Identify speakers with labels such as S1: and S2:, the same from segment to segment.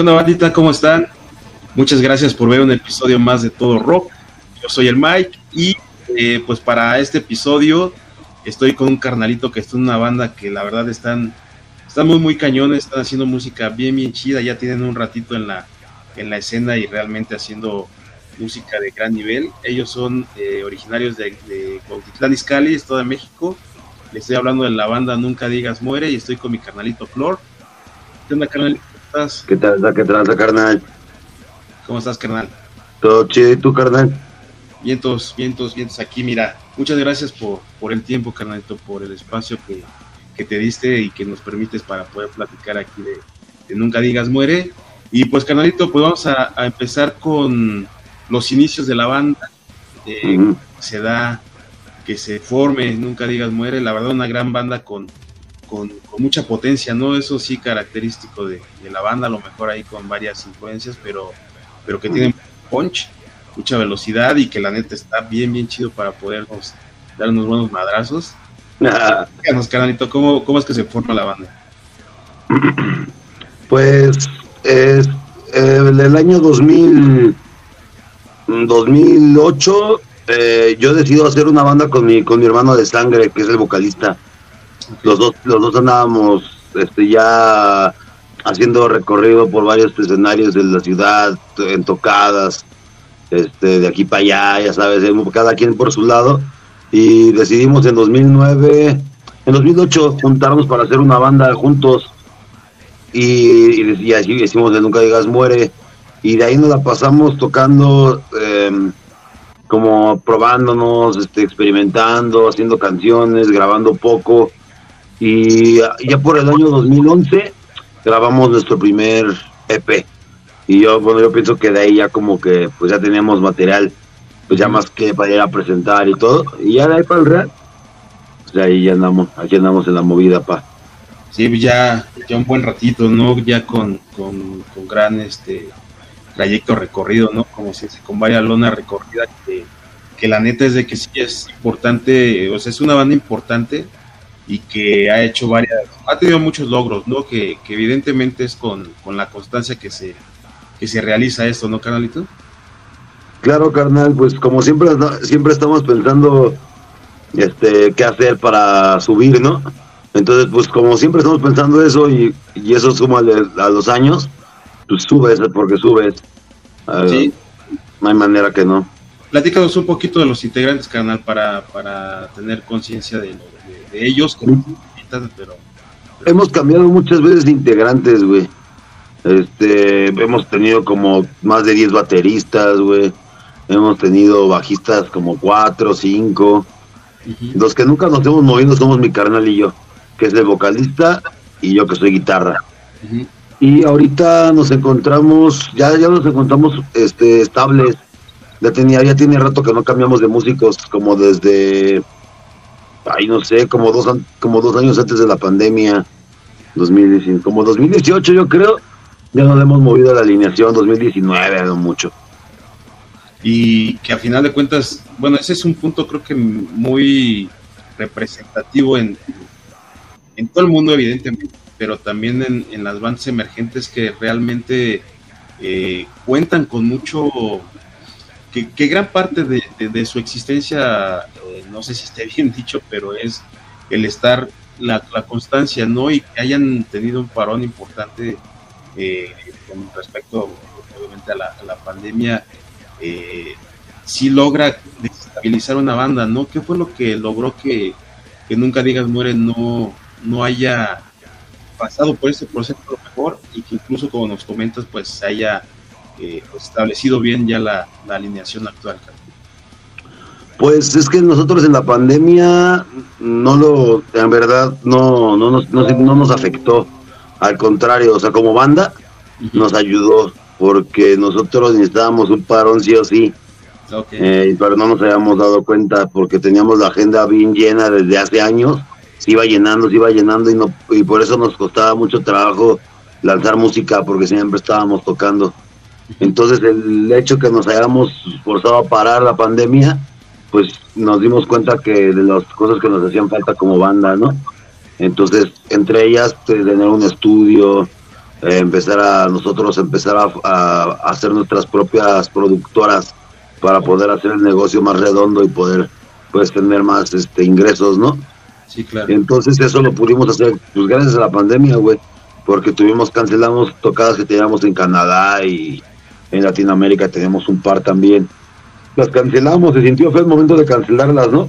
S1: ¿Qué onda, bandita? ¿Cómo están? Muchas gracias por ver un episodio más de Todo Rock. Yo soy el Mike y eh, pues para este episodio estoy con un carnalito que está en una banda que la verdad están, están muy muy cañones, están haciendo música bien bien chida, ya tienen un ratito en la, en la escena y realmente haciendo música de gran nivel. Ellos son eh, originarios de, de Cuautitlán Izcalli, Estado de México. Les estoy hablando de la banda Nunca Digas Muere y estoy con mi carnalito Flor. ¿Qué onda, carnal? ¿Cómo estás?
S2: ¿Qué tal, qué tranza, carnal?
S1: ¿Cómo estás, carnal?
S2: Todo chido, ¿y tú, carnal?
S1: Vientos, vientos, vientos aquí, mira. Muchas gracias por, por el tiempo, carnalito, por el espacio que, que te diste y que nos permites para poder platicar aquí de, de Nunca Digas Muere. Y pues, carnalito, pues vamos a, a empezar con los inicios de la banda. Eh. Se da que se forme, Nunca Digas Muere. La verdad, una gran banda con, con, con mucha potencia, ¿no? Eso sí, característico de, de la banda, a lo mejor ahí con varias influencias, pero, pero que tiene punch, mucha velocidad y que la neta está bien, bien chido para podernos dar unos buenos madrazos.
S2: Ah,
S1: Díganos, canalito, ¿cómo, ¿cómo es que se forma la banda?
S2: Pues es, eh, en el año 2000, 2008 eh, yo decido hacer una banda con mi, con mi hermano de sangre, que es el vocalista. Los dos, los dos andábamos este, ya haciendo recorrido por varios escenarios de la ciudad, en tocadas, este, de aquí para allá, ya sabes, cada quien por su lado. Y decidimos en 2009, en 2008 juntarnos para hacer una banda juntos. Y, y, y así decimos de Nunca Digas Muere. Y de ahí nos la pasamos tocando, eh, como probándonos, este, experimentando, haciendo canciones, grabando poco. Y ya por el año 2011 grabamos nuestro primer EP. Y yo, bueno, yo pienso que de ahí ya como que pues ya teníamos material, pues ya más que para ir a presentar y todo. Y ya de ahí para el real, pues ahí ya andamos, aquí andamos en la movida, pa.
S1: Sí, pues ya, ya un buen ratito, ¿no? Ya con, con, con gran este trayecto recorrido, ¿no? Como si con varias lonas recorridas que, que la neta es de que sí es importante, o sea, es una banda importante y que ha hecho varias, ha tenido muchos logros, ¿no? Que, que evidentemente es con, con, la constancia que se, que se realiza esto, ¿no, canalito?
S2: Claro, carnal, pues como siempre, siempre estamos pensando este qué hacer para subir, ¿no? Entonces, pues como siempre estamos pensando eso y, y eso suma a los años, pues subes porque subes. Uh,
S1: sí.
S2: No hay manera que no.
S1: Platícanos un poquito de los integrantes, canal, para, para tener conciencia de, de, de, ellos, como pero, pero,
S2: Hemos cambiado muchas veces de integrantes, güey. Este, hemos tenido como más de 10 bateristas, güey. Hemos tenido bajistas como 4, 5. Uh -huh. Los que nunca nos hemos movido somos mi carnal y yo, que es el vocalista, y yo que soy guitarra. Uh -huh. Y ahorita nos encontramos, ya, ya nos encontramos este, estables. Ya tenía, ya tiene rato que no cambiamos de músicos, como desde, ay no sé, como dos, como dos años antes de la pandemia, 2019, como 2018 yo creo, ya nos hemos movido a la alineación, 2019 no mucho.
S1: Y que a final de cuentas, bueno, ese es un punto creo que muy representativo en, en todo el mundo evidentemente, pero también en, en las bandas emergentes que realmente eh, cuentan con mucho que, gran parte de, de, su existencia, eh, no sé si esté bien dicho, pero es el estar, la, constancia, ¿no? Y que hayan tenido un parón importante eh, con respecto, obviamente, a la, a la pandemia, eh, sí logra desestabilizar una banda, ¿no? ¿Qué fue lo que logró que, que Nunca Digas Muere no, no haya pasado por ese proceso lo mejor y que incluso, como nos comentas, pues haya eh, establecido bien ya la, la alineación actual.
S2: Pues es que nosotros en la pandemia no lo, en verdad, no, no, nos, no, no nos afectó. Al contrario, o sea, como banda, nos ayudó porque nosotros necesitábamos un parón sí o sí. Okay. Eh, pero no nos habíamos dado cuenta porque teníamos la agenda bien llena desde hace años. Se iba llenando, se iba llenando y, no, y por eso nos costaba mucho trabajo lanzar música porque siempre estábamos tocando. Entonces el hecho que nos hayamos forzado a parar la pandemia, pues nos dimos cuenta que de las cosas que nos hacían falta como banda, ¿no? Entonces, entre ellas, pues, tener un estudio, eh, empezar a nosotros empezar a, a, hacer nuestras propias productoras para poder hacer el negocio más redondo y poder pues tener más este ingresos, ¿no?
S1: Sí, claro.
S2: Entonces eso lo pudimos hacer pues gracias a la pandemia, güey, porque tuvimos cancelamos tocadas que teníamos en Canadá y en Latinoamérica tenemos un par también. Las cancelamos, se sintió fue el momento de cancelarlas, ¿no?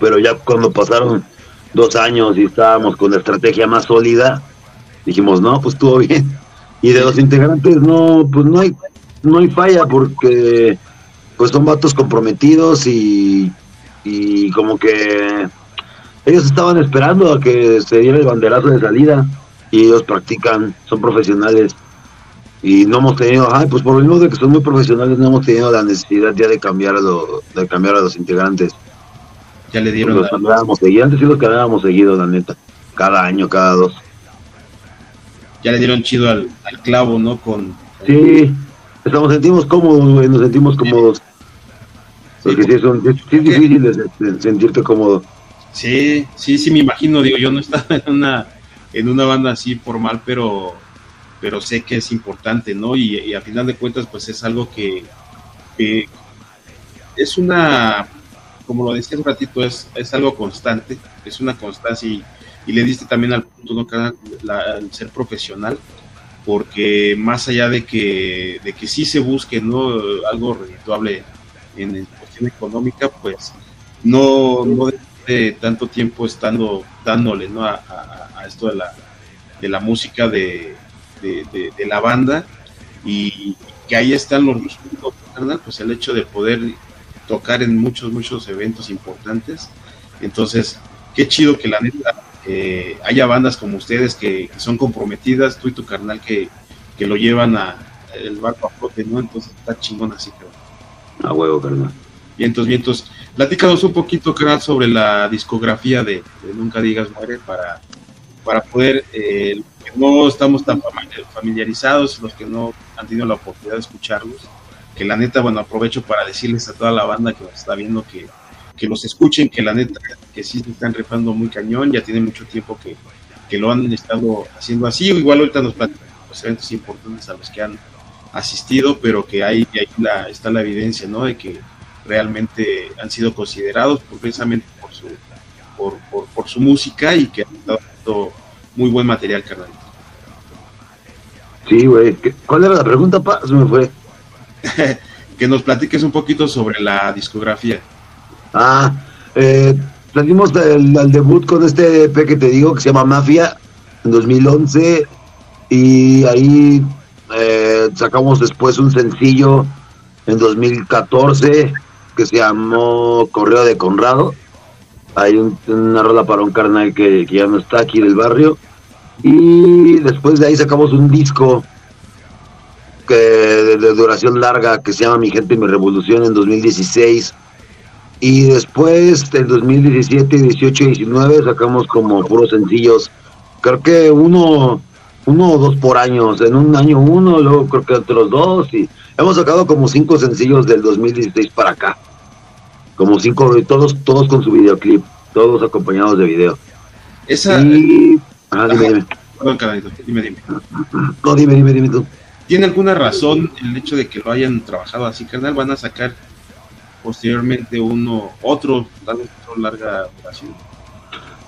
S2: Pero ya cuando pasaron dos años y estábamos con la estrategia más sólida, dijimos, no, pues estuvo bien. Y de los integrantes, no, pues no hay, no hay falla porque pues son vatos comprometidos y, y como que ellos estaban esperando a que se diera el banderazo de salida y ellos practican, son profesionales y no hemos tenido, ay, pues por lo mismo de que son muy profesionales no hemos tenido la necesidad ya de cambiar a, lo, de cambiar a los integrantes.
S1: Ya le dieron
S2: los cambiábamos seguido, antes sí los cambiábamos seguido, la neta, cada año, cada dos.
S1: Ya le dieron chido al, al clavo, ¿no? Con,
S2: Sí, estamos sentimos cómodos, güey, nos sentimos cómodos. Porque sí, sí es difícil de- de sentirte cómodo.
S1: Sí, sí, sí, me imagino, digo, yo no estaba en una, en una banda así formal, pero, pero sé que es importante, ¿no? Y, a final de cuentas, pues es algo que, es una, como lo decía un ratito, es, es algo constante, es una constancia y, le diste también al punto, ¿no? La- ser profesional, porque más allá de que, de que sí se busque, ¿no? Algo redituable en, cuestión económica, pues no, no de tanto tiempo estando dándole ¿no? a- a esto de la, de la música de, de, de- de la banda y que ahí están los resultados, carnal, pues el hecho de poder tocar en muchos, muchos eventos importantes. Entonces, qué chido que la neta eh, haya bandas como ustedes que, que son comprometidas, tú y tu carnal que, que lo llevan a el barco a flote, ¿no? Entonces está chingón así, cabrón.
S2: A huevo, carnal.
S1: Vientos, vientos. Platícanos un poquito, canal, sobre la discografía de, de Nunca Digas Muere para, para poder, eh, que no estamos tan fami- familiarizados, los que no han tenido la oportunidad de escucharlos, que la neta, bueno, aprovecho para decirles a toda la banda que nos está viendo que, que los escuchen, que la neta, que sí se están rifando muy cañón, ya tiene mucho tiempo que, que lo han estado haciendo así, igual ahorita nos platican los eventos importantes a los que han asistido, pero que ahí, ahí la, está la evidencia, ¿no? De que realmente han sido considerados precisamente por su, por, por, su música y que han estado muy buen material, carnal.
S2: Sí, güey. ¿Qué- ¿Cuál era la pregunta, pa? Se me fue.
S1: que nos platiques un poquito sobre la discografía.
S2: Ah, eh, salimos del, al debut con este EP que te digo que se llama Mafia en 2011 y ahí eh, sacamos después un sencillo en 2014 que se llamó Correo de Conrado. Hay un- una rola para un carnal que, ya no está aquí del barrio. Y después de ahí sacamos un disco que de, duración larga que se llama Mi Gente y Mi Revolución en 2016. Y después, en 2017, 18 y 19, sacamos como puros sencillos. Creo que uno, uno o dos por año. En un año uno, luego creo que otros dos. Y hemos sacado como cinco sencillos del 2016 para acá. Como cinco, todos, todos con su videoclip. Todos acompañados de video.
S1: Esa,
S2: Y... Ah, dime, dime.
S1: perdón, carnalito, dime, dime.
S2: No, dime, dime, dime tú.
S1: ¿Tiene alguna razón el hecho de que lo hayan trabajado así, carnal? ¿Van a sacar posteriormente uno, otro, otro larga duración?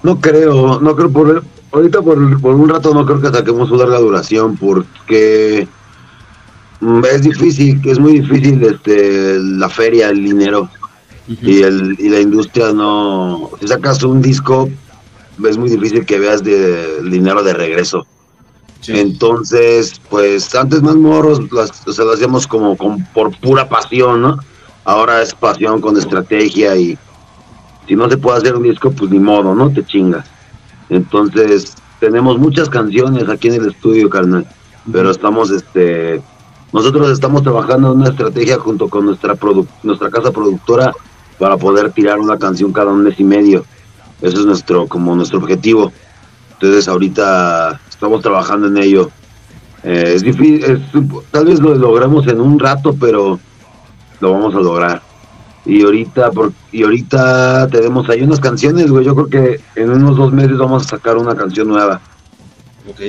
S2: No creo, no creo por ahorita por, por un rato no creo que saquemos su larga duración porque mm, es difícil, es muy difícil este la feria, el dinero y el y la industria no si sacas un disco es muy difícil que veas de, el dinero de regreso.
S1: Sí.
S2: Entonces, pues antes más morros, las, o sea, lo hacíamos como con, por pura pasión, ¿no? Ahora es pasión con estrategia y si no se puede hacer un disco, pues ni modo, ¿no? Te chingas. Entonces, tenemos muchas canciones aquí en el estudio, carnal, pero estamos, este, nosotros estamos trabajando en una estrategia junto con nuestra produ- nuestra casa productora para poder tirar una canción cada un mes y medio. Eso es nuestro, como nuestro objetivo. Entonces ahorita estamos trabajando en ello. Eh, es difícil, es- tal vez lo logremos en un rato, pero lo vamos a lograr. Y ahorita, por, y ahorita tenemos ahí unas canciones, güey. Yo creo que en unos dos meses vamos a sacar una canción nueva.
S1: Ok.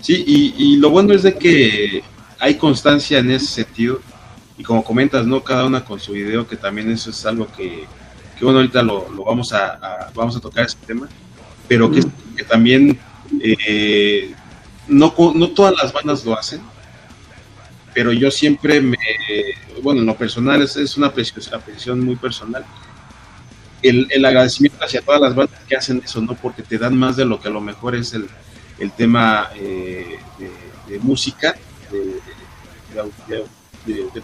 S1: Sí, y, lo bueno es de que hay constancia en ese sentido. Y como comentas, ¿no? Cada una con su video, que también eso es algo que, que bueno, ahorita lo, vamos, a, vamos a tocar ese tema, pero que, también eh, no, no todas las bandas lo hacen, pero yo siempre me, bueno, en lo personal es, es una apreciación muy personal. El, el, agradecimiento hacia todas las bandas que hacen eso, ¿no? Porque te dan más de lo que a lo mejor es el, el tema eh, de, música, de,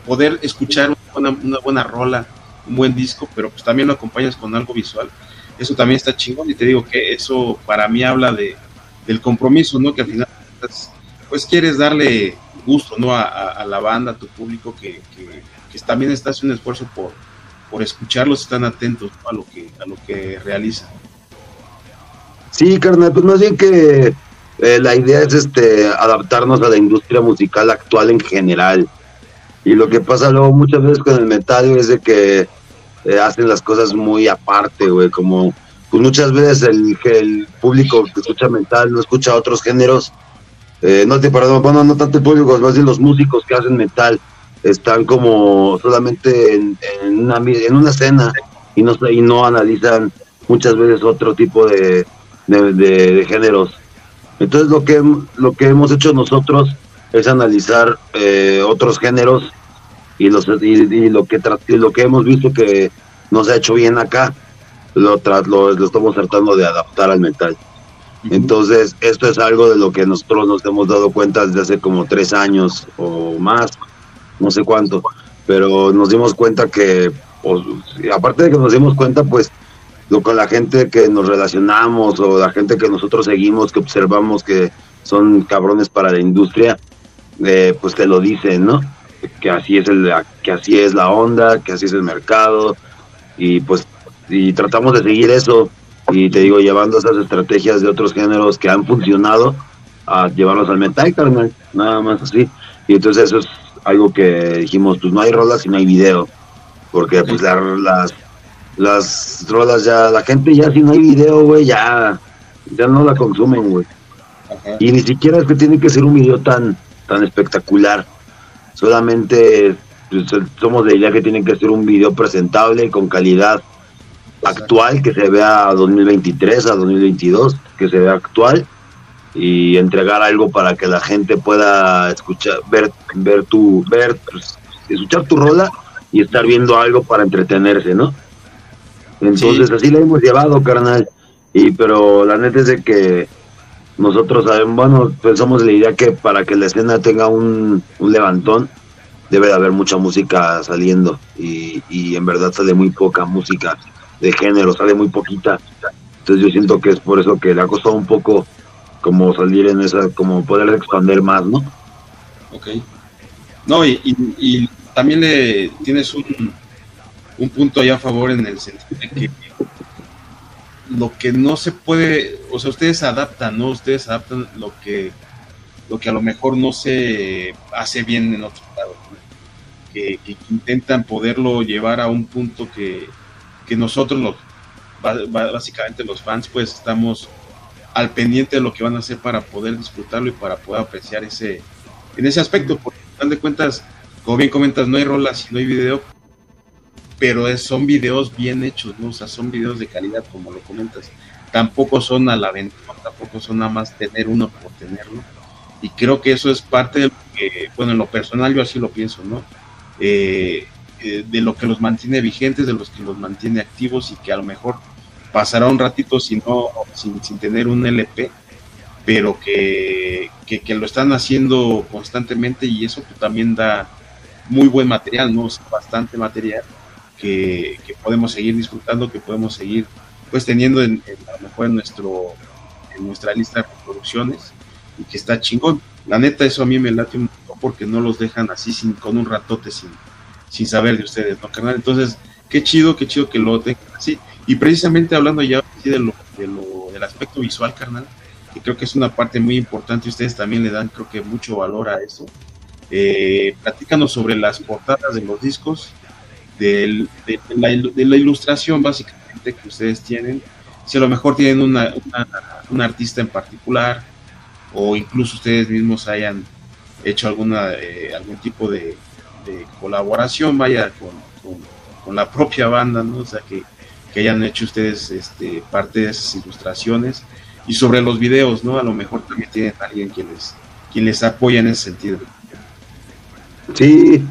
S1: poder escuchar una, una, buena rola, un buen disco, pero pues también lo acompañas con algo visual. Eso también está chingón y te digo que eso para mí habla de, del compromiso, ¿no? Que al final pues quieres darle gusto, ¿no? A, la banda, a tu público, que, que, también estás un esfuerzo por, por escucharlos, están atentos a lo que a lo que realizan.
S2: Sí, carnal, pues más bien que eh, la idea es este adaptarnos a la industria musical actual en general. Y lo que pasa luego muchas veces con el metal es de que eh, hacen las cosas muy aparte, güey, como pues muchas veces el, el público que escucha metal no escucha otros géneros. Eh, no te perdón, bueno, no tanto el público, más bien los músicos que hacen metal están como solamente en, una, en una escena y no, y no analizan muchas veces otro tipo de, de géneros. Entonces lo que, lo que hemos hecho nosotros es analizar eh, otros géneros y, los, y, lo que lo que hemos visto que nos ha hecho bien acá, lo, lo, lo, estamos tratando de adaptar al metal. Entonces, esto es algo de lo que nosotros nos hemos dado cuenta desde hace como tres años o más, no sé cuánto, pero nos dimos cuenta que, pues, aparte de que nos dimos cuenta, pues lo con la gente que nos relacionamos o la gente que nosotros seguimos, que observamos que son cabrones para la industria, eh, pues te lo dicen, ¿no? Que así es el, que así es la onda, que así es el mercado y pues y tratamos de seguir eso y te digo llevando esas estrategias de otros géneros que han funcionado a llevarlos al metal, carnal, nada más así. Y entonces eso es algo que dijimos, pues no hay rolas y no hay video, porque pues las las rolas ya, la gente ya si no hay video, güey, ya, ya no la consumen, güey. Y ni siquiera es que tiene que ser un video tan, tan espectacular. Solamente pues, somos de idea que tiene que ser un video presentable con calidad actual, que se vea a 2023, a 2022, que se vea actual y entregar algo para que la gente pueda escuchar, ver, ver tu, ver, pues, escuchar tu rola y estar viendo algo para entretenerse, ¿no? Entonces así la hemos llevado, carnal. Y pero la neta es de que nosotros sabemos, bueno, pensamos la idea que para que la escena tenga un, levantón, debe de haber mucha música saliendo. Y, y en verdad sale muy poca música de género, sale muy poquita. Entonces yo siento que es por eso que le ha costado un poco como salir en esa, como poder expandir más, ¿no?
S1: Ok. No, y, y también le tienes un, un punto ahí a favor en el sentido de que lo que no se puede, o sea, ustedes adaptan, ¿no? Ustedes adaptan lo que, lo que a lo mejor no se hace bien en otros lados, que, intentan poderlo llevar a un punto que, que nosotros, los, básicamente los fans, pues estamos al pendiente de lo que van a hacer para poder disfrutarlo y para poder apreciar ese, en ese aspecto, porque al final de cuentas, como bien comentas, no hay rolas no hay video, pero son videos bien hechos, ¿no? O sea, son videos de calidad, como lo comentas. Tampoco son a la venta, tampoco son nada más tener uno por tenerlo. Y creo que eso es parte de lo que, bueno, en lo personal yo así lo pienso, ¿no? Eh, eh, de lo que los mantiene vigentes, de los que los mantiene activos y que a lo mejor pasará un ratito sin, sin, sin tener un LP, pero que, que, lo están haciendo constantemente y eso pues, también da muy buen material, ¿no? bastante material que, podemos seguir disfrutando, que podemos seguir pues teniendo en, a lo mejor en, nuestro, en nuestra lista de reproducciones y que está chingón. La neta, eso a mí me late un poco porque no los dejan así sin, con un ratote sin, sin saber de ustedes, ¿no, carnal? Entonces, qué chido, qué chido que lo tengan así. Y precisamente hablando ya de lo, de lo, del aspecto visual, carnal, que creo que es una parte muy importante ustedes también le dan, creo que, mucho valor a eso. Eh, platícanos sobre las portadas de los discos, de, la, ilustración básicamente que ustedes tienen. Si a lo mejor tienen una, un artista en particular o incluso ustedes mismos hayan hecho alguna eh, algún tipo de, colaboración, vaya, con, la propia banda, ¿no? O sea, que, que hayan hecho ustedes este, parte de esas ilustraciones. Y sobre los videos, ¿no? A lo mejor también tienen alguien que les, quien les apoya en ese sentido.
S2: Sí,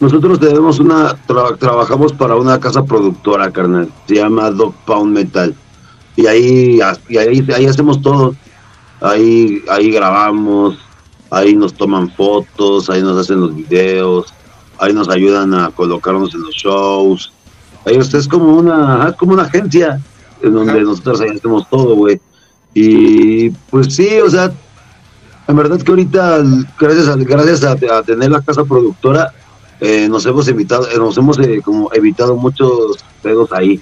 S2: nosotros tenemos una, trabajamos para una casa productora, carnal, se llama Dog Pound Metal. Y ahí, y ahí, ahí hacemos todo. Ahí, ahí grabamos, ahí nos toman fotos, ahí nos hacen los videos, ahí nos ayudan a colocarnos en los shows. Ahí es como una, como una agencia en donde nosotros ahí hacemos todo, güey. Y pues sí, o sea, en verdad que ahorita, gracias a, gracias a, tener la casa productora, eh, nos hemos evitado, eh, nos hemos eh, como evitado muchos pedos ahí.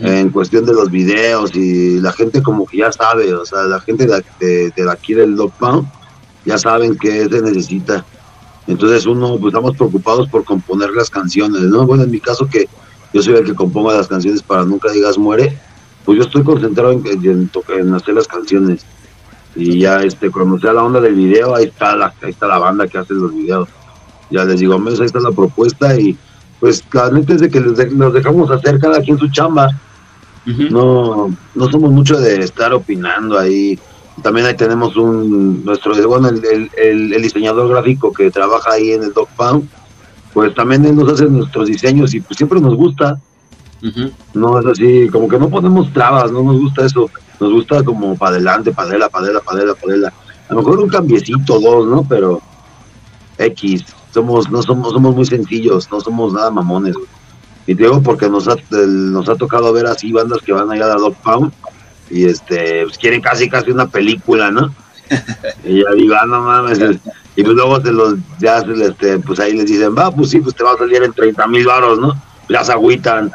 S2: En cuestión de los videos y la gente como que ya sabe, o sea, la gente de, de, aquí del Pound ya saben que se necesita. Entonces uno, pues estamos preocupados por componer las canciones, ¿no? Bueno, en mi caso que yo soy el que componga las canciones para Nunca Digas Muere, pues yo estoy concentrado en, en, en hacer las canciones. Y ya este, cuando sea la onda del video, ahí está la, ahí está la banda que hace los videos. Ya les digo, ahí está la propuesta y pues la neta es de que nos dejamos hacer cada quien su chamba. No, no somos mucho de estar opinando ahí. También ahí tenemos un, nuestro, bueno, el, el, diseñador gráfico que trabaja ahí en el Dog Pound, pues también él nos hace nuestros diseños y pues siempre nos gusta. No es así, como que no ponemos trabas, no nos gusta eso nos gusta como para adelante, padela, padela, padela, padela. A lo mejor un cambiecito, dos, ¿no? Pero X, somos, no somos, somos muy sencillos, no somos nada mamones, Y te digo porque nos ha, nos ha tocado ver así bandas que van allá a Dog Pound y este, pues quieren casi casi una película, ¿no? y ya digo, ah, no mames. Y pues luego se los, ya este, pues ahí les dicen, va, pues sí, pues te va a salir en 30 mil baros, ¿no? Ya se agüitan.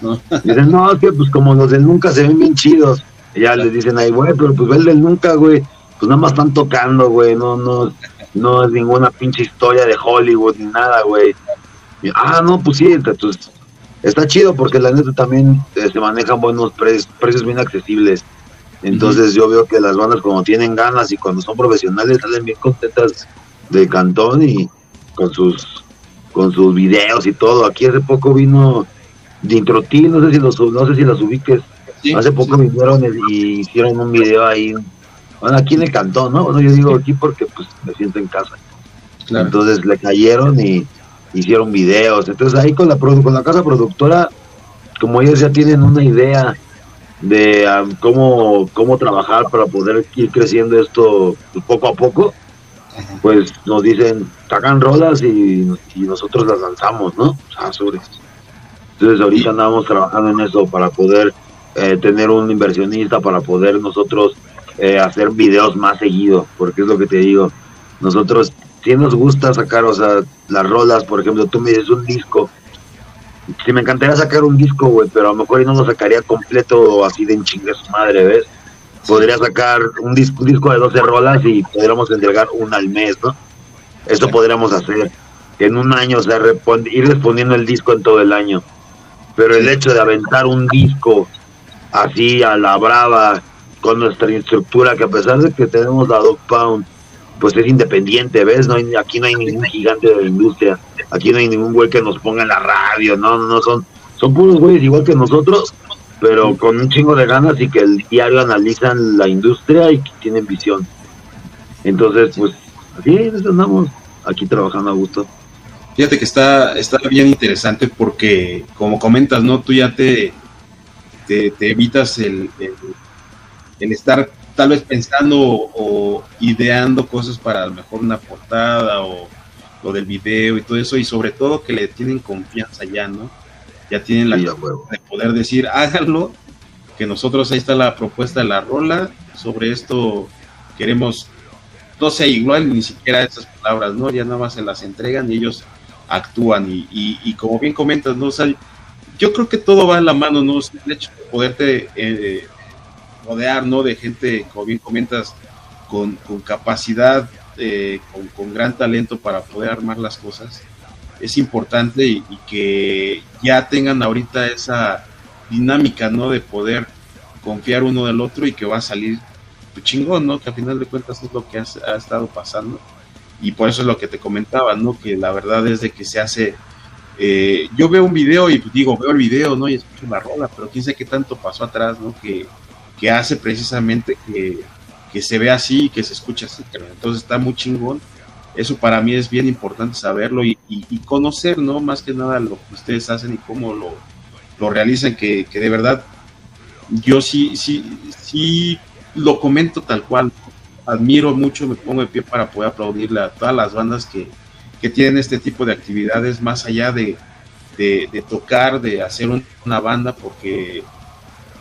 S2: ¿no? Dicen, no, es que pues como los de nunca se ven bien chidos ya les dicen ahí, güey, pero pues el del nunca, güey, pues nada más están tocando, güey, no, no, no es ninguna pinche historia de Hollywood ni nada, güey. Ah, no, pues sí, entonces está chido porque la neta también eh, se manejan buenos precios, precios bien accesibles. Entonces yo veo que las bandas cuando tienen ganas y cuando son profesionales salen bien contentas de cantón y con sus con sus videos y todo. Aquí hace poco vino Dintrotil, no sé si los no sé si las ubiques. Hace poco vinieron y hicieron un video ahí, bueno, aquí en el cantón, ¿no? Bueno, yo digo aquí porque pues me siento en casa. Entonces le cayeron y hicieron videos. Entonces ahí con la, con la casa productora, como ellos ya tienen una idea de um, cómo, cómo trabajar para poder ir creciendo esto pues, poco a poco, pues nos dicen, sacan rolas y, nosotros las lanzamos, ¿no? Entonces ahorita andamos trabajando en eso para poder eh, tener un inversionista para poder nosotros eh, hacer videos más seguido, porque es lo que te digo, nosotros si nos gusta sacar, o sea, las rolas, por ejemplo, tú me dices un disco, si me encantaría sacar un disco, güey, pero a lo mejor no lo sacaría completo así de chingue su madre, ¿ves? Podría sacar un disco, un disco de 12 rolas y podríamos entregar una al mes, ¿no? Esto podríamos hacer, en un año, o sea, ir respondiendo el disco en todo el año. Pero el hecho de aventar un disco así a la brava con nuestra estructura, que a pesar de que tenemos la Dog Pound, pues es independiente, ¿ves? No hay, aquí no hay ningún gigante de la industria, aquí no hay ningún güey que nos ponga en la radio, no, no, no, son, son puros güeyes igual que nosotros, pero con un chingo de ganas y que el diario analizan la industria y que tienen visión. Entonces, pues, así andamos aquí trabajando a gusto.
S1: Fíjate que está, está bien interesante porque, como comentas, ¿no? Tú ya te, te, evitas el, el, estar tal vez pensando o ideando cosas para a lo mejor una portada o lo del video y todo eso, y sobre todo que le tienen confianza ya, ¿no? Ya tienen la de poder decir, háganlo, que nosotros ahí está la propuesta de la rola, sobre esto queremos, no sé, igual ni siquiera esas palabras, ¿no? Ya nada más se las entregan y ellos actúan, y, y, como bien comentas, ¿no? O yo creo que todo va en la mano, ¿no? El hecho de poderte eh, rodear, ¿no? De gente, como bien comentas, con, capacidad, eh, con, gran talento para poder armar las cosas, es importante y, que ya tengan ahorita esa dinámica, ¿no? De poder confiar uno del otro y que va a salir chingón, ¿no? Que al final de cuentas es lo que ha, estado pasando. Y por eso es lo que te comentaba, ¿no? Que la verdad es de que se hace... Eh, yo veo un video y digo, veo el video, ¿no? Y escucho la rola, pero quién sabe qué tanto pasó atrás, ¿no? Que, que hace precisamente que, que se vea así y que se escuche así. Entonces está muy chingón. Eso para mí es bien importante saberlo y, y, conocer, ¿no? Más que nada lo que ustedes hacen y cómo lo, lo realizan, que, que de verdad yo sí, sí, sí lo comento tal cual. Admiro mucho, me pongo de pie para poder aplaudirle a todas las bandas que, que tienen este tipo de actividades, más allá de, de, tocar, de hacer una banda, porque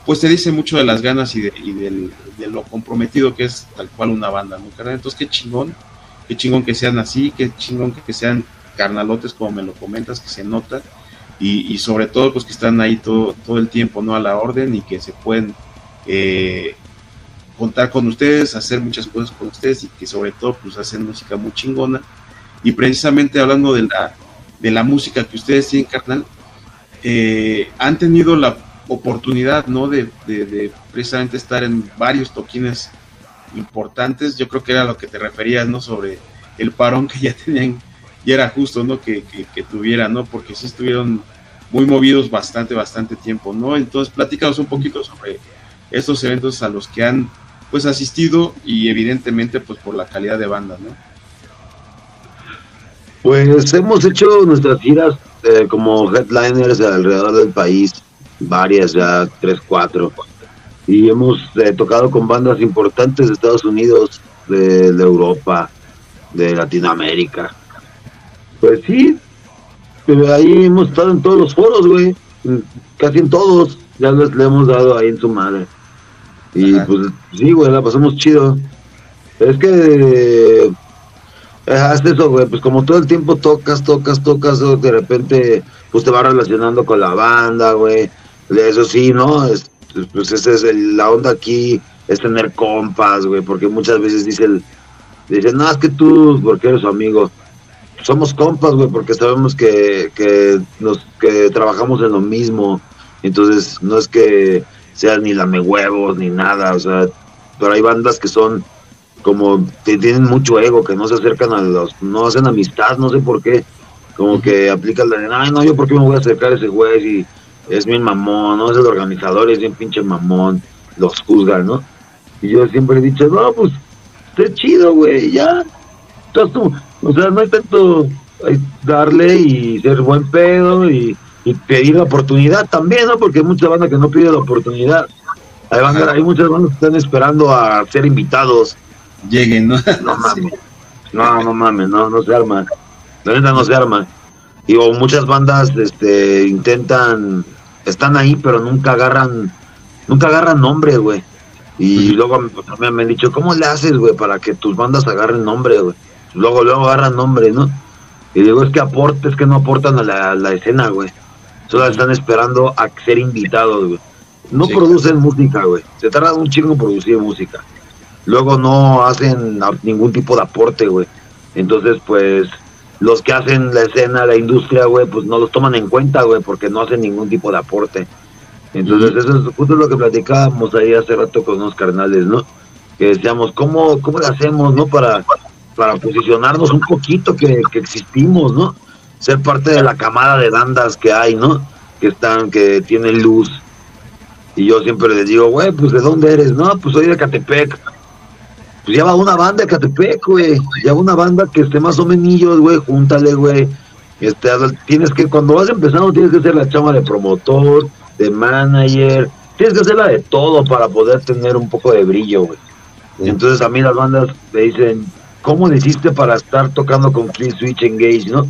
S1: pues te dice mucho de las ganas y, de, y del, de, lo comprometido que es tal cual una banda, ¿no? Entonces, qué chingón, qué chingón que sean así, qué chingón que sean carnalotes, como me lo comentas, que se nota, y, y sobre todo, pues que están ahí todo, todo el tiempo, ¿no? A la orden y que se pueden eh, contar con ustedes, hacer muchas cosas con ustedes y que sobre todo pues hacen música muy chingona. Y precisamente hablando de la, de la música que ustedes tienen, carnal, eh, han tenido la oportunidad, ¿no? De, precisamente estar en varios toquines importantes. Yo creo que era lo que te referías, ¿no? Sobre el parón que ya tenían y era justo, ¿no? Que, que, que tuvieran, ¿no? Porque sí estuvieron muy movidos bastante, bastante tiempo, ¿no? Entonces, platícanos un poquito sobre estos eventos a los que han pues asistido y evidentemente pues por la calidad de banda, ¿no?
S2: Pues hemos hecho nuestras giras eh, como headliners alrededor del país, varias ya, tres, cuatro, y hemos eh, tocado con bandas importantes de Estados Unidos, de, Europa, de Latinoamérica. Pues sí, pero ahí hemos estado en todos los foros, güey, casi en todos, ya les le hemos dado ahí en su madre. Y pues sí, güey, la pasamos chido. Es que eh, haz eso, güey, pues como todo el tiempo tocas, tocas, tocas, de repente pues te va relacionando con la banda, güey. Eso sí, ¿no? Es, pues esa es la onda aquí, es tener compas, güey, porque muchas veces dicen, dicen, no, es que tú, porque eres su amigo. Somos compas, güey, porque sabemos que, que, nos, que trabajamos en lo mismo. Entonces, no es que sea ni lame huevos ni nada, o sea, pero hay bandas que son como que tienen mucho ego, que no se acercan a los, no hacen amistad, no sé por qué, como que aplican la de, ay no, yo por qué me voy a acercar a ese güey si es bien mamón, no es el organizador, es bien pinche mamón, los juzgan, ¿no? Y yo siempre he dicho, no, pues, está chido, güey, ya, entonces tú, o sea, no hay tanto hay darle y ser buen pedo y y pedir la oportunidad también, ¿no? Porque hay mucha banda que no pide la oportunidad. Hay, hay muchas bandas que están esperando a ser invitados.
S1: Lleguen, ¿no?
S2: No mames. No, no mames, no, no se arma. La neta no se arma. Digo, muchas bandas este, intentan, están ahí, pero nunca agarran, nunca agarran nombre, güey. Y luego también me han dicho, ¿cómo le haces, güey, para que tus bandas agarren nombre, güey? Luego, luego agarran nombre, ¿no? Y digo, es que aportes que no aportan a la, la escena, güey. Solo están esperando a ser invitados, güey. No producen música, güey. Se tarda un chingo en producir música. Luego no hacen ningún tipo de aporte, güey. Entonces, pues, los que hacen la escena, la industria, güey, pues no los toman en cuenta, güey, porque no hacen ningún tipo de aporte. Entonces, eso es justo lo que platicábamos ahí hace rato con unos carnales, ¿no? Que decíamos, ¿cómo, cómo le hacemos, no? Para, para posicionarnos un poquito que, que existimos, ¿no? ser parte de la camada de bandas que hay, ¿no? Que están, que tienen luz. Y yo siempre les digo, güey, pues ¿de dónde eres? No, pues soy de Catepec. Pues lleva una banda de Catepec, güey. Lleva una banda que esté más o menos, güey, júntale, güey. Este, tienes que, cuando vas empezando, tienes que ser la chama de promotor, de manager. Tienes que hacerla de todo para poder tener un poco de brillo, güey. Entonces a mí las bandas me dicen, ¿cómo le hiciste para estar tocando con Clean Switch Engage, no?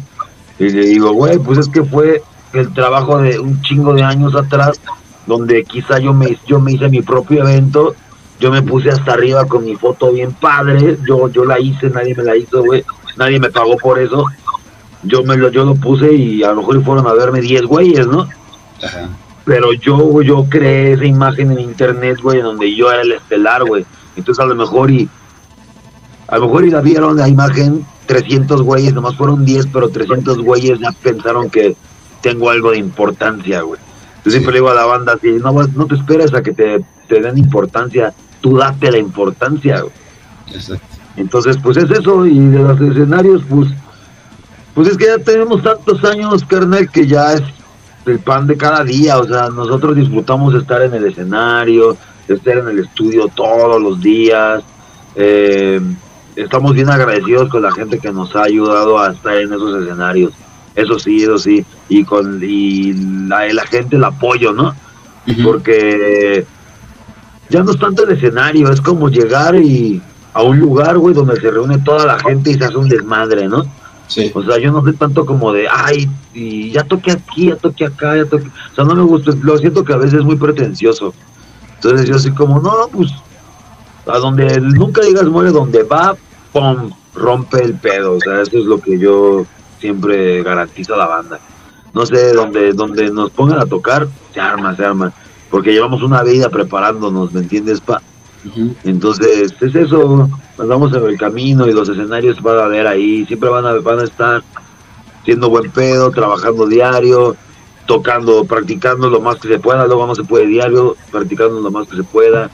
S2: Y le digo, güey, pues es que fue el trabajo de un chingo de años atrás, donde quizá yo me, yo me hice mi propio evento, yo me puse hasta arriba con mi foto bien padre, yo, yo la hice, nadie me la hizo, güey, nadie me pagó por eso, yo me lo, yo lo puse y a lo mejor fueron a verme 10 güeyes, ¿no? Pero yo, yo creé esa imagen en internet, güey, donde yo era el estelar, güey. Entonces a lo mejor y a lo mejor y la vieron la imagen 300 güeyes, nomás fueron 10, pero 300 güeyes ya pensaron que tengo algo de importancia, güey. Yo siempre le digo a la banda, si no, no te esperes a que te, den importancia, tú date la importancia. Entonces, pues es eso, y de los escenarios, pues, pues es que ya tenemos tantos años, carnal, que ya es el pan de cada día, o sea, nosotros disfrutamos estar en el escenario, estar en el estudio todos los días, eh, estamos bien agradecidos con la gente que nos ha ayudado a estar en esos escenarios, eso sí, eso sí, y con y la, la gente el apoyo, ¿no? Porque ya no es tanto el escenario, es como llegar y a un lugar, güey, donde se reúne toda la gente y se hace un desmadre, ¿no? Sí. O sea, yo no sé tanto como de, ay, y ya toqué aquí, ya toqué acá, ya toqué. O sea, no me gusta, lo siento que a veces es muy pretencioso. Entonces yo así como, no, pues, a donde nunca digas muere, donde va, pum, rompe el pedo. O sea, eso es lo que yo siempre garantizo a la banda. No sé, donde, donde nos pongan a tocar, se arma, se arma. Porque llevamos una vida preparándonos, ¿me entiendes, pa? Entonces, es eso, andamos en el camino y los escenarios van a ver ahí, siempre van a, van a estar siendo buen pedo, trabajando diario, tocando, practicando lo más que se pueda, luego no se puede diario, practicando lo más que se pueda,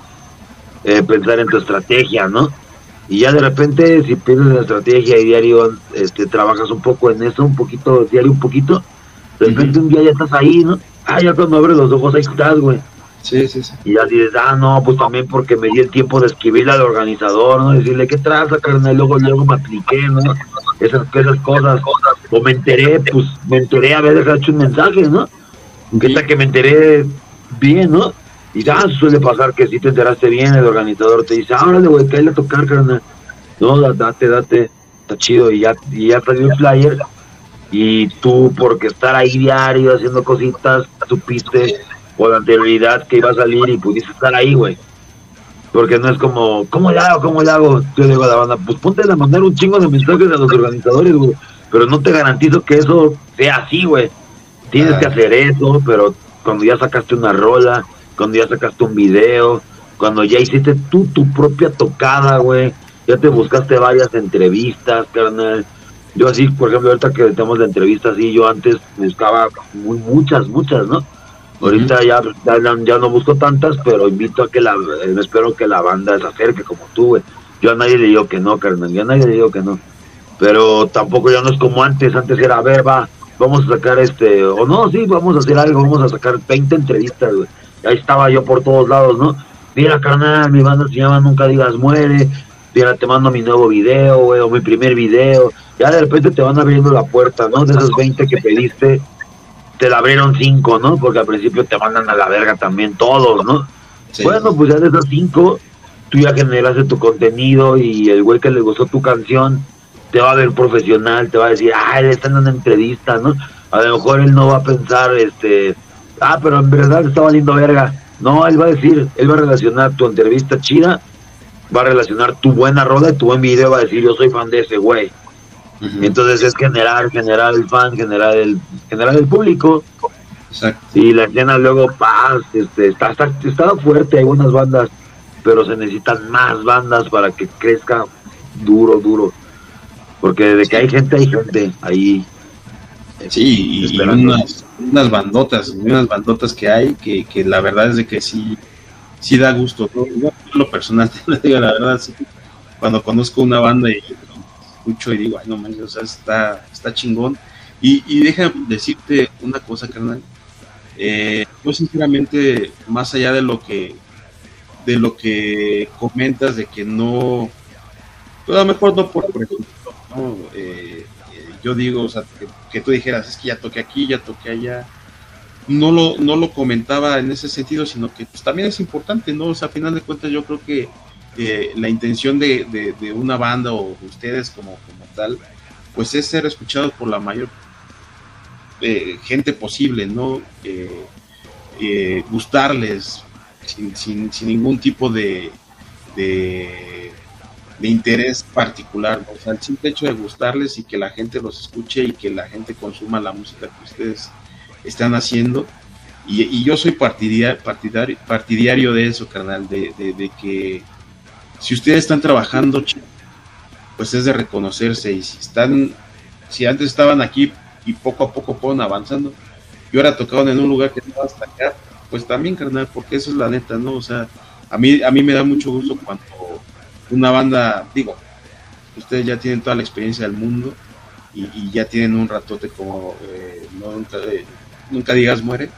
S2: eh, pensar en tu estrategia, ¿no? Y ya de repente, si piensas la estrategia y diario este, trabajas un poco en eso, un poquito, diario un poquito, de repente un día ya estás ahí, ¿no? Ah, ya cuando abres los ojos ahí estás, güey.
S1: Sí, sí, sí.
S2: Y ya dices, ah, no, pues también porque me di el tiempo de escribirle al organizador, ¿no? Decirle, ¿qué traza, carnal? Luego, luego me apliqué, ¿no? Esas, esas cosas. O me enteré, pues me enteré a haber hecho un mensaje, ¿no? Que que me enteré bien, ¿no? Y ya suele pasar que si te enteraste bien, el organizador te dice, órale, güey, cae a tocar, carnal. No, date, date, está chido. Y ya, y ya salió el flyer. Y tú, porque estar ahí diario haciendo cositas, supiste o la anterioridad que iba a salir y pudiste estar ahí, güey. Porque no es como, ¿cómo le hago? ¿Cómo le hago? Yo digo a la banda, pues ponte a mandar un chingo de mensajes a los organizadores, güey. Pero no te garantizo que eso sea así, güey. Tienes que hacer eso, pero cuando ya sacaste una rola, cuando ya sacaste un video, cuando ya hiciste tú tu propia tocada, güey. Ya te buscaste varias entrevistas, carnal. Yo así, por ejemplo, ahorita que tenemos la entrevista así, yo antes buscaba muy, muchas, muchas, ¿no? Ahorita ya, ya, no busco tantas, pero invito a que la, eh, espero que la banda se acerque como tú, güey. Yo a nadie le digo que no, carnal, yo a nadie le digo que no. Pero tampoco ya no es como antes, antes era, a ver, va, vamos a sacar este, o no, sí, vamos a hacer algo, vamos a sacar 20 entrevistas, güey. Ahí estaba yo por todos lados, ¿no? Mira, carnal, mi banda se llama Nunca Digas Muere, mira, te mando mi nuevo video, güey, o mi primer video. Ya de repente te van abriendo la puerta, ¿no? De esos 20 que pediste, te la abrieron cinco, ¿no? Porque al principio te mandan a la verga también todos, ¿no? Bueno, pues ya de esas cinco, tú ya generaste tu contenido y el güey que le gustó tu canción te va a ver profesional, te va a decir, ah, él está en una entrevista, ¿no? A lo mejor él no va a pensar, este, ah, pero en verdad está valiendo verga. No, él va a decir, él va a relacionar tu entrevista chida, va a relacionar tu buena rola y tu buen video, va a decir, yo soy fan de ese güey. Entonces es generar, generar el fan, generar el, generar el público. Y la escena luego, paz, este, está, está, fuerte, hay buenas bandas, pero se necesitan más bandas para que crezca duro, duro. Porque de que hay gente, hay gente ahí.
S1: Sí, y unas, unas, bandotas, unas bandotas que hay, que, que la verdad es de que sí, sí da gusto. lo personal, te digo la verdad, cuando conozco una banda y y digo, ay, no manches, o sea, está, está chingón. Y, y deja decirte una cosa, carnal. Eh, yo sinceramente, más allá de lo que de lo que comentas de que no, pues a lo mejor no por, ejemplo, eh, eh, yo digo, o sea, que, tú dijeras, es que ya toqué aquí, ya toqué allá, no lo, no lo comentaba en ese sentido, sino que pues, también es importante, ¿no? O sea, a final de cuentas yo creo que la intención de, una banda o de ustedes como, como tal, pues es ser escuchados por la mayor eh, gente posible, ¿no? Eh, eh, gustarles sin, ningún tipo de, de, interés particular, o sea, el simple hecho de gustarles y que la gente los escuche y que la gente consuma la música que ustedes están haciendo. Y, yo soy partidario, partidario, partidario de eso, carnal, de, de que si ustedes están trabajando, pues es de reconocerse y si están, si antes estaban aquí y poco a poco fueron avanzando y ahora tocaron en un lugar que no hasta acá, pues también, carnal, porque eso es la neta, ¿no? O sea, a mí, a mí me da mucho gusto cuando una banda, digo, ustedes ya tienen toda la experiencia del mundo y, ya tienen un ratote como eh, eh, nunca, digas muere.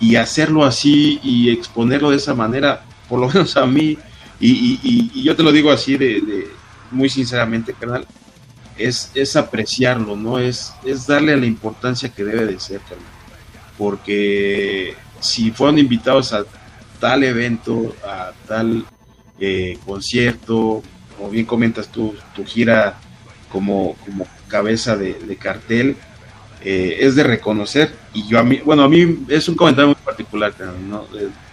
S1: Y hacerlo así y exponerlo de esa manera, por lo menos a mí, y, yo te lo digo así de, muy sinceramente, carnal, es, es apreciarlo, ¿no? Es, es darle la importancia que debe de ser, carnal. Porque si fueron invitados a tal evento, a tal eh, concierto, como bien comentas tú, tu gira como, como cabeza de, cartel, eh, es de reconocer. Y yo a mí, bueno, a mí es un comentario muy particular, ¿no?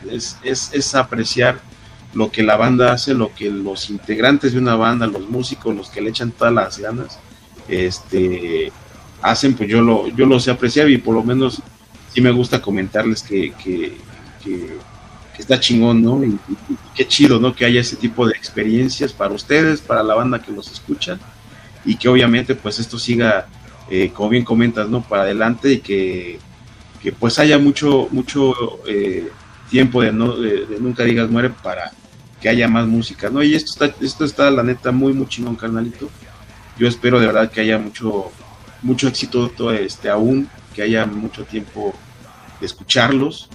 S1: es, es, apreciar lo que la banda hace, lo que los integrantes de una banda, los músicos, los que le echan todas las ganas, este, hacen, pues yo lo, yo lo sé apreciar y por lo menos sí me gusta comentarles que, que, está chingón, ¿no? Y, qué chido, ¿no? Que haya ese tipo de experiencias para ustedes, para la banda que los escucha y que obviamente pues esto siga, eh, como bien comentas, ¿no? Para adelante y que, pues haya mucho, mucho eh, tiempo de, no, de, nunca digas muere para que haya más música, ¿no? Y esto está, esto está la neta muy, muy chingón, carnalito. Yo espero de verdad que haya mucho, mucho éxito todo este aún, que haya mucho tiempo de escucharlos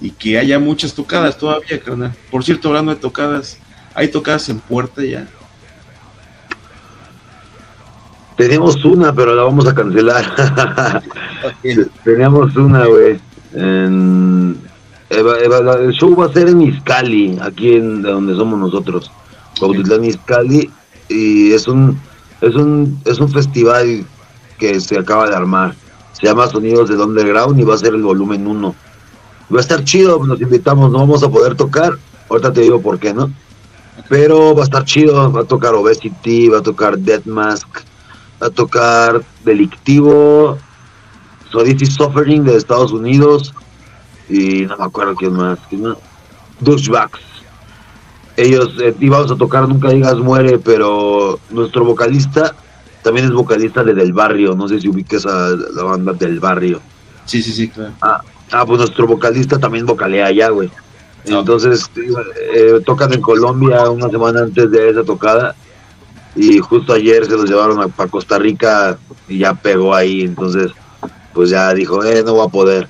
S1: y que haya muchas tocadas todavía, carnal. Por cierto, hablando de tocadas, hay tocadas en puerta ya.
S2: Tenemos una, pero la vamos a cancelar. Teníamos una, güey. En... el show va a ser en Iscali, aquí en donde somos nosotros. Cuautitlán Iscali. Y es un, es un, es un festival que se acaba de armar. Se llama Sonidos del Underground y va a ser el volumen 1. Va a estar chido, nos invitamos, no vamos a poder tocar. Ahorita te digo por qué, ¿no? Pero va a estar chido, va a tocar Obesity, va a tocar Dead Mask, va a tocar Delictivo, Sodity Suffering de Estados Unidos y no me acuerdo quién más, quién más. Douchebags. Ellos eh, íbamos a tocar Nunca Digas Muere, pero nuestro vocalista también es vocalista de Del Barrio, no sé si ubiques a la banda Del Barrio.
S1: Sí, sí, sí, claro.
S2: Ah, ah pues nuestro vocalista también vocalea allá, güey. Entonces, eh, tocan en Colombia una semana antes de esa tocada y justo ayer se los llevaron a, para Costa Rica y ya pegó ahí, entonces pues ya dijo, eh, no va a poder.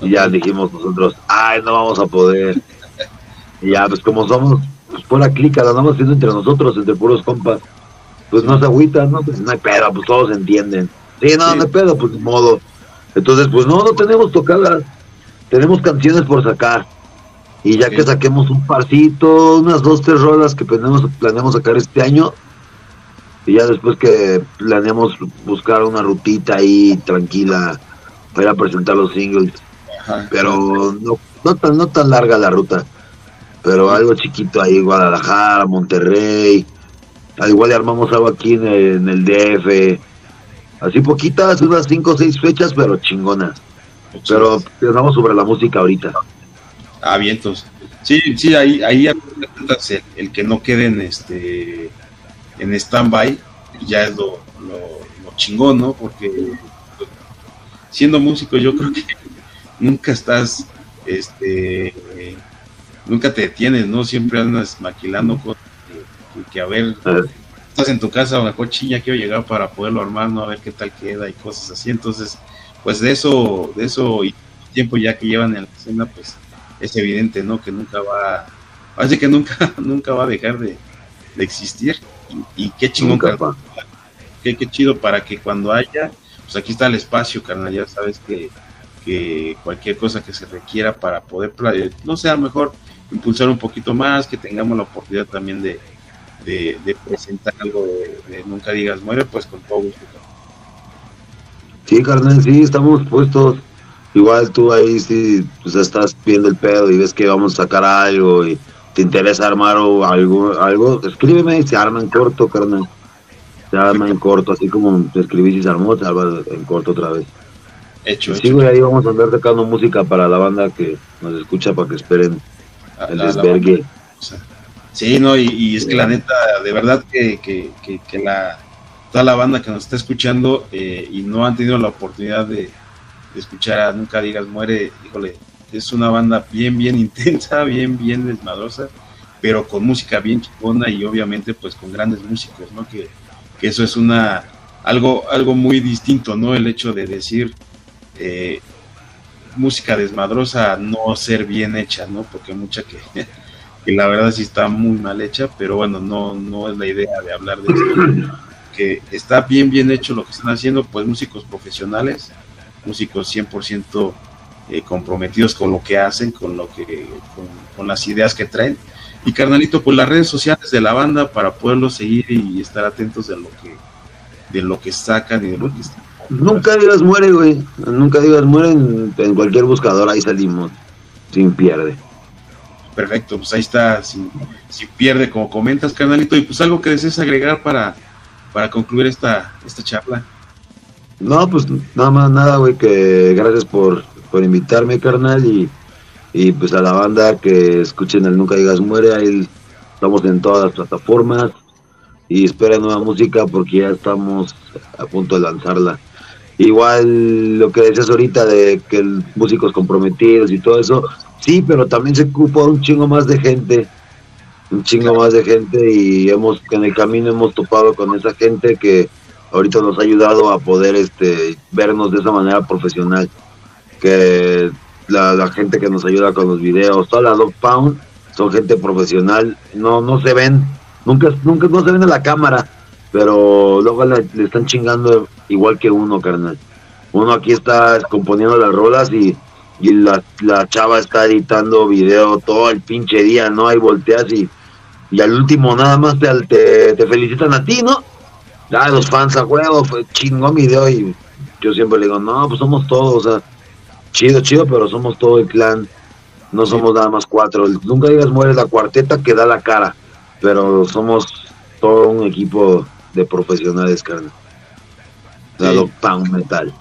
S2: Y ya dijimos nosotros, ay, no vamos a poder. Y ya, pues como somos, pues por la clica, la andamos haciendo entre nosotros, entre puros compas pues no se agüita, ¿no? Pues no hay pedo, pues todos entienden. Sí, no, no hay pedo, pues de modo. Entonces, pues no, no tenemos tocadas, tenemos canciones por sacar. Y ya que saquemos un parcito, unas dos, tres rolas que planeamos, planeamos sacar este año, y ya después que planeamos buscar una rutita ahí tranquila para ir a presentar los singles. Pero no, no, tan, no tan larga la ruta, pero algo chiquito ahí, Guadalajara, Monterrey, al igual le armamos algo aquí en el, DF. Así poquitas, unas cinco o seis fechas, pero chingonas. Pero pensamos sobre la música ahorita.
S1: Ah, bien, entonces. Sí, sí, ahí, ahí el, el, que no quede en este en stand-by ya es lo, lo, chingón, ¿no? Porque siendo músico yo creo que nunca estás, este, nunca te detienes, ¿no? Siempre andas maquilando cosas que a ver, estás en tu casa, mejor chilla quiero llegar para poderlo armar, ¿no? A ver qué tal queda y cosas así. Entonces, pues de eso, de eso y tiempo ya que llevan en la escena, pues es evidente, ¿no? Que nunca va, parece que nunca, nunca va a dejar de, existir. Y, qué chingón, qué, qué chido para que cuando haya, pues aquí está el espacio, carnal, ya sabes que, que cualquier cosa que se requiera para poder, no sé, a mejor impulsar un poquito más, que tengamos la oportunidad también de, de, presentar algo de, Nunca Digas Muere, pues con todo gusto.
S2: Sí, carnal, sí, estamos puestos. Igual tú ahí si pues estás viendo el pedo y ves que vamos a sacar algo y te interesa armar o algo, algo, escríbeme y se arma en corto, carnal. Se arma en corto, así como te escribís y se armó, se arma en corto otra vez.
S1: Hecho,
S2: sí, güey, ahí vamos a andar sacando música para la banda que nos escucha para que esperen el desvergue.
S1: Sí, no, y, es que la neta, de verdad que, que, que, la, toda la banda que nos está escuchando eh, y no han tenido la oportunidad de, escuchar a Nunca Digas Muere, híjole, es una banda bien, bien intensa, bien, bien desmadrosa, pero con música bien chingona y obviamente pues con grandes músicos, ¿no? Que, que eso es una algo, algo muy distinto, ¿no? El hecho de decir eh, música desmadrosa no ser bien hecha, ¿no? Porque mucha que, que, la verdad sí está muy mal hecha, pero bueno, no, no es la idea de hablar de esto. Que está bien, bien hecho lo que están haciendo, pues músicos profesionales, músicos 100% eh, comprometidos con lo que hacen, con lo que, con, las ideas que traen. Y carnalito, pues las redes sociales de la banda para poderlo seguir y estar atentos de lo que, de lo que sacan y de lo que están
S2: Nunca digas muere, güey. Nunca digas muere en, cualquier buscador, ahí salimos. Sin pierde.
S1: Perfecto, pues ahí está, sin, pierde, como comentas, carnalito. Y pues algo que desees agregar para, para concluir esta, esta charla.
S2: No, pues nada más, nada, güey, que gracias por, por invitarme, carnal. Y, y pues a la banda que escuchen el Nunca Digas Muere, ahí estamos en todas las plataformas. Y esperen nueva música porque ya estamos a punto de lanzarla. Igual lo que decías ahorita de que músicos comprometidos y todo eso, sí, pero también se ocupa un chingo más de gente, un chingo más de gente y hemos en el camino hemos topado con esa gente que ahorita nos ha ayudado a poder este vernos de esa manera profesional, que la, gente que nos ayuda con los videos, toda la Dog Pound son gente profesional, no no se ven, nunca nunca no se ven en la cámara pero luego le, están chingando igual que uno, carnal. Uno aquí está componiendo las rolas y, y la, la, chava está editando video todo el pinche día, ¿no? Ahí volteas y, y al último nada más te, te, felicitan a ti, ¿no? Ah, los fans a juego, fue chingón video y yo siempre le digo, no, pues somos todos, o sea, chido, chido, pero somos todo el clan, no somos nada más cuatro. Nunca digas muere la cuarteta que da la cara, pero somos todo un equipo de profesionales, carnal. Sí. Pound Metal.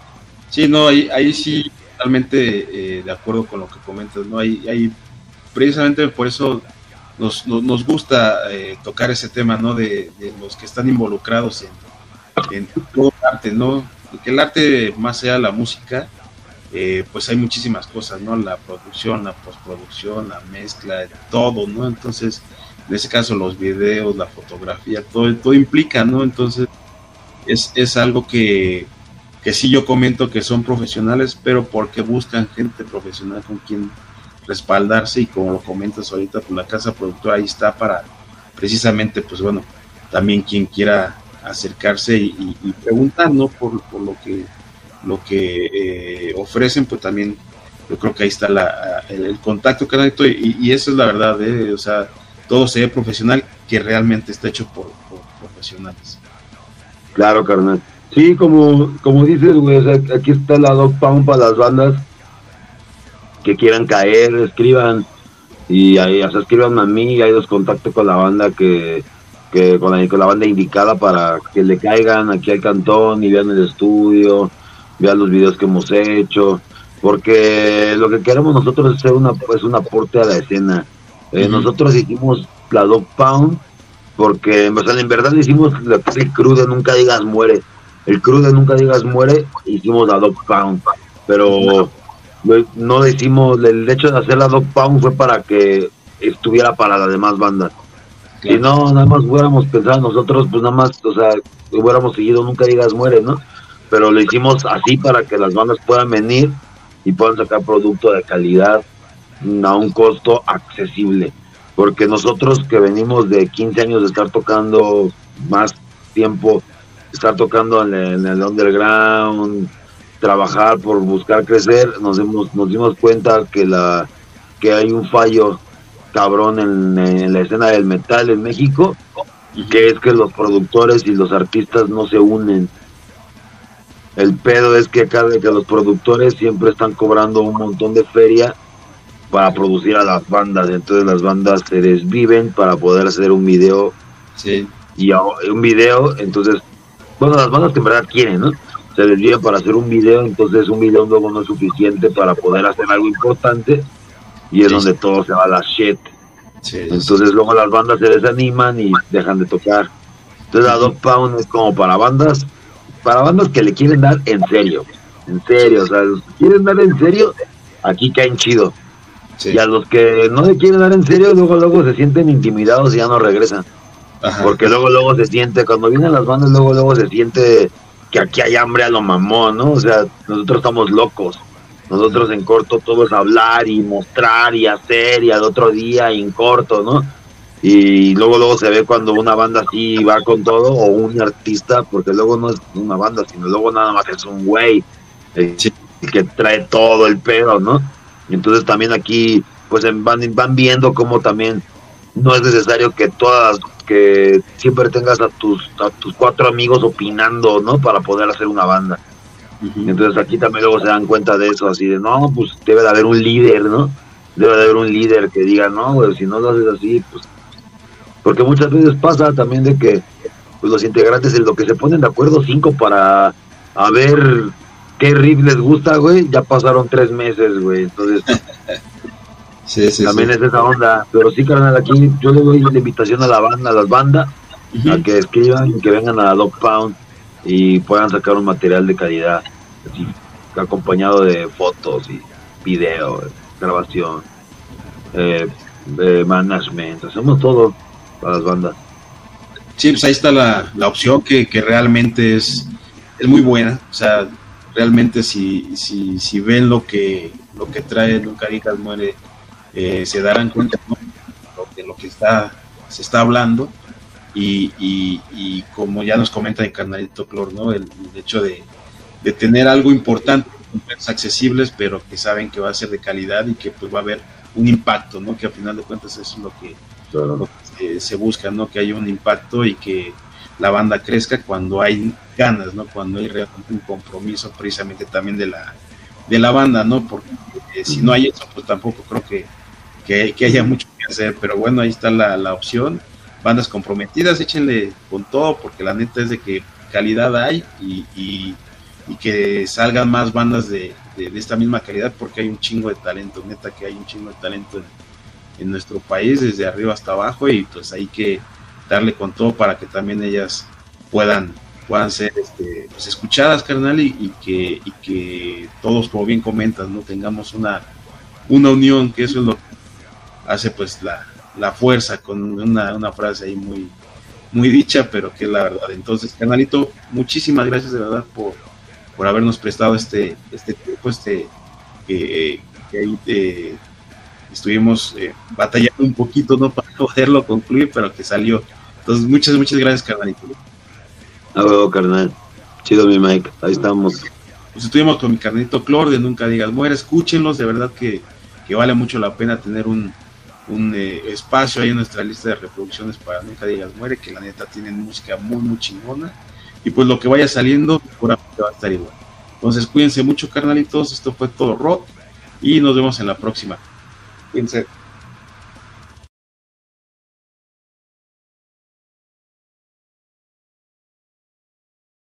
S1: Sí, no, ahí, ahí sí, totalmente eh, de acuerdo con lo que comentas, ¿no? Ahí, ahí precisamente por eso nos, nos, gusta eh, tocar ese tema, ¿no? De, los que están involucrados en, en todo el arte, ¿no? Que el arte, más de la música, eh, pues hay muchísimas cosas, ¿no? La producción, la postproducción, la mezcla, todo, ¿no? Entonces, en ese caso los videos, la fotografía, todo, todo implica, ¿no? Entonces es, es algo que, que sí yo comento que son profesionales, pero porque buscan gente profesional con quien respaldarse y como lo comentas ahorita, pues la casa productora ahí está para precisamente, pues bueno, también quien quiera acercarse y, preguntar, ¿no? Por, lo que lo que eh, ofrecen, pues también yo creo que ahí está la, el, contacto, canalito, y, y eso es la verdad, ¿eh? o sea, todo se profesional que realmente está hecho por, profesionales.
S2: Claro, carnal. Sí, como, como dices, güey, aquí está la Dog Pound para las bandas que quieran caer, escriban. Y ahí, o sea, escriban a mí y ahí los contacto con la banda que, que con, la, con la banda indicada para que le caigan. Aquí al cantón y vean el estudio, vean los videos que hemos hecho, porque lo que queremos nosotros es ser una, pues, un aporte a la escena. Eh, nosotros hicimos la Dog Pound porque en verdad hicimos el crudo Nunca Digas Muere. El crudo Nunca Digas Muere, hicimos la Dog Pound. Pero no decimos, el hecho de hacer la Dog Pound fue para que estuviera para las demás bandas. Si no, nada más hubiéramos pensado nosotros, pues nada más, o sea, hubiéramos seguido Nunca Digas Muere, ¿no? Pero lo hicimos así para que las bandas puedan venir y puedan sacar producto de calidad a un costo accesible. Porque nosotros que venimos de 15 años de estar tocando más tiempo, estar tocando en el, underground, trabajar por buscar crecer, nos nos dimos cuenta que la que hay un fallo cabrón en, la escena del metal en México, que es que los productores y los artistas no se unen. El pedo es que de que los productores siempre están cobrando un montón de feria para producir a las bandas. Entonces las bandas se desviven para poder hacer un video.
S1: Sí.
S2: Y un video, entonces, bueno, las bandas que en verdad quieren, ¿no? Se desviven para hacer un video, entonces un video luego no es suficiente para poder hacer algo importante y es donde todo se va a la shit. entonces luego las bandas se desaniman y dejan de tocar. Entonces la Dog Pound es como para bandas, para bandas que le quieren dar en serio, en serio, o sea, quieren dar en serio, aquí caen chido. Y a los que no se quieren dar en serio, luego luego se sienten intimidados y ya no regresan. Porque luego luego se siente, cuando vienen las bandas, luego luego se siente que aquí hay hambre a lo mamón, ¿no? O sea, nosotros estamos locos. Nosotros en corto todo es hablar y mostrar y hacer y al otro día en corto, ¿no? Y luego luego se ve cuando una banda así va con todo o un artista, porque luego no es una banda, sino luego nada más es un güey eh, que trae todo el pedo, ¿no? Entonces también aquí pues van, van viendo cómo también no es necesario que todas que siempre tengas a tus a tus cuatro amigos opinando, ¿no? Para poder hacer una banda. Entonces aquí también luego se dan cuenta de eso, así de, no, pues debe de haber un líder, ¿no? Debe de haber un líder que diga, no, güey, si no lo haces así, pues... Porque muchas veces pasa también de que pues, los integrantes en lo que se ponen de acuerdo cinco para a ver qué riff les gusta, güey, ya pasaron tres meses, güey, entonces... sí, sí, también es esa onda, pero sí, carnal, aquí yo le doy la invitación a la banda, a las bandas, a que escriban y que vengan a Dog Pound y puedan sacar un material de calidad, acompañado de fotos y video, grabación, eh, management, hacemos todo para las bandas.
S1: Sí, pues ahí está la, la opción que, que, realmente es, es muy buena, o sea, realmente si, si, si ven lo que, lo que trae Nunca Digas Muere, eh, se darán cuenta de lo que está, se está hablando y, como ya nos comenta el carnalito Clor, ¿no? El, hecho de, tener algo importante, accesibles, pero que saben que va a ser de calidad y que pues va a haber un impacto, ¿no? Que al final de cuentas eso es lo que, se, busca, ¿no? Que haya un impacto y que la banda crezca cuando hay ganas, ¿no? Cuando hay realmente un compromiso precisamente también de la, de la banda, ¿no? Porque eh, si no hay eso, pues tampoco creo que, que, haya mucho que hacer, pero bueno, ahí está la, la opción bandas comprometidas, échenle con todo, porque la neta es de que calidad hay y, y, que salgan más bandas de, de, esta misma calidad, porque hay un chingo de talento, neta que hay un chingo de talento en, nuestro país, desde arriba hasta abajo, y pues hay que darle con todo para que también ellas puedan puedan ser este, pues escuchadas, carnal, y, que, y que todos, como bien comentas, no tengamos una, una unión, que eso es lo que hace pues la, la fuerza con una, una, frase ahí muy, muy dicha, pero que es la verdad. Entonces, canalito, muchísimas gracias de verdad por, por habernos prestado este, este tiempo, este, que ahí eh, estuvimos eh, batallando un poquito, ¿no? Para poderlo concluir, pero que salió. Entonces, muchas, muchas gracias, carnalito.
S2: No, carnal. Chido, mi Mike. Ahí estamos.
S1: Pues estuvimos con mi carnalito Clor de Nunca Digas Muere. Escúchenlos, de verdad que, que vale mucho la pena tener un, un eh, espacio ahí en nuestra lista de reproducciones para Nunca Digas Muere, que la neta tienen música muy, muy chingona. Y pues lo que vaya saliendo, seguramente va a estar igual. Entonces cuídense mucho, carnalitos. Esto fue todo rock. Y nos vemos en la próxima. Cuídense.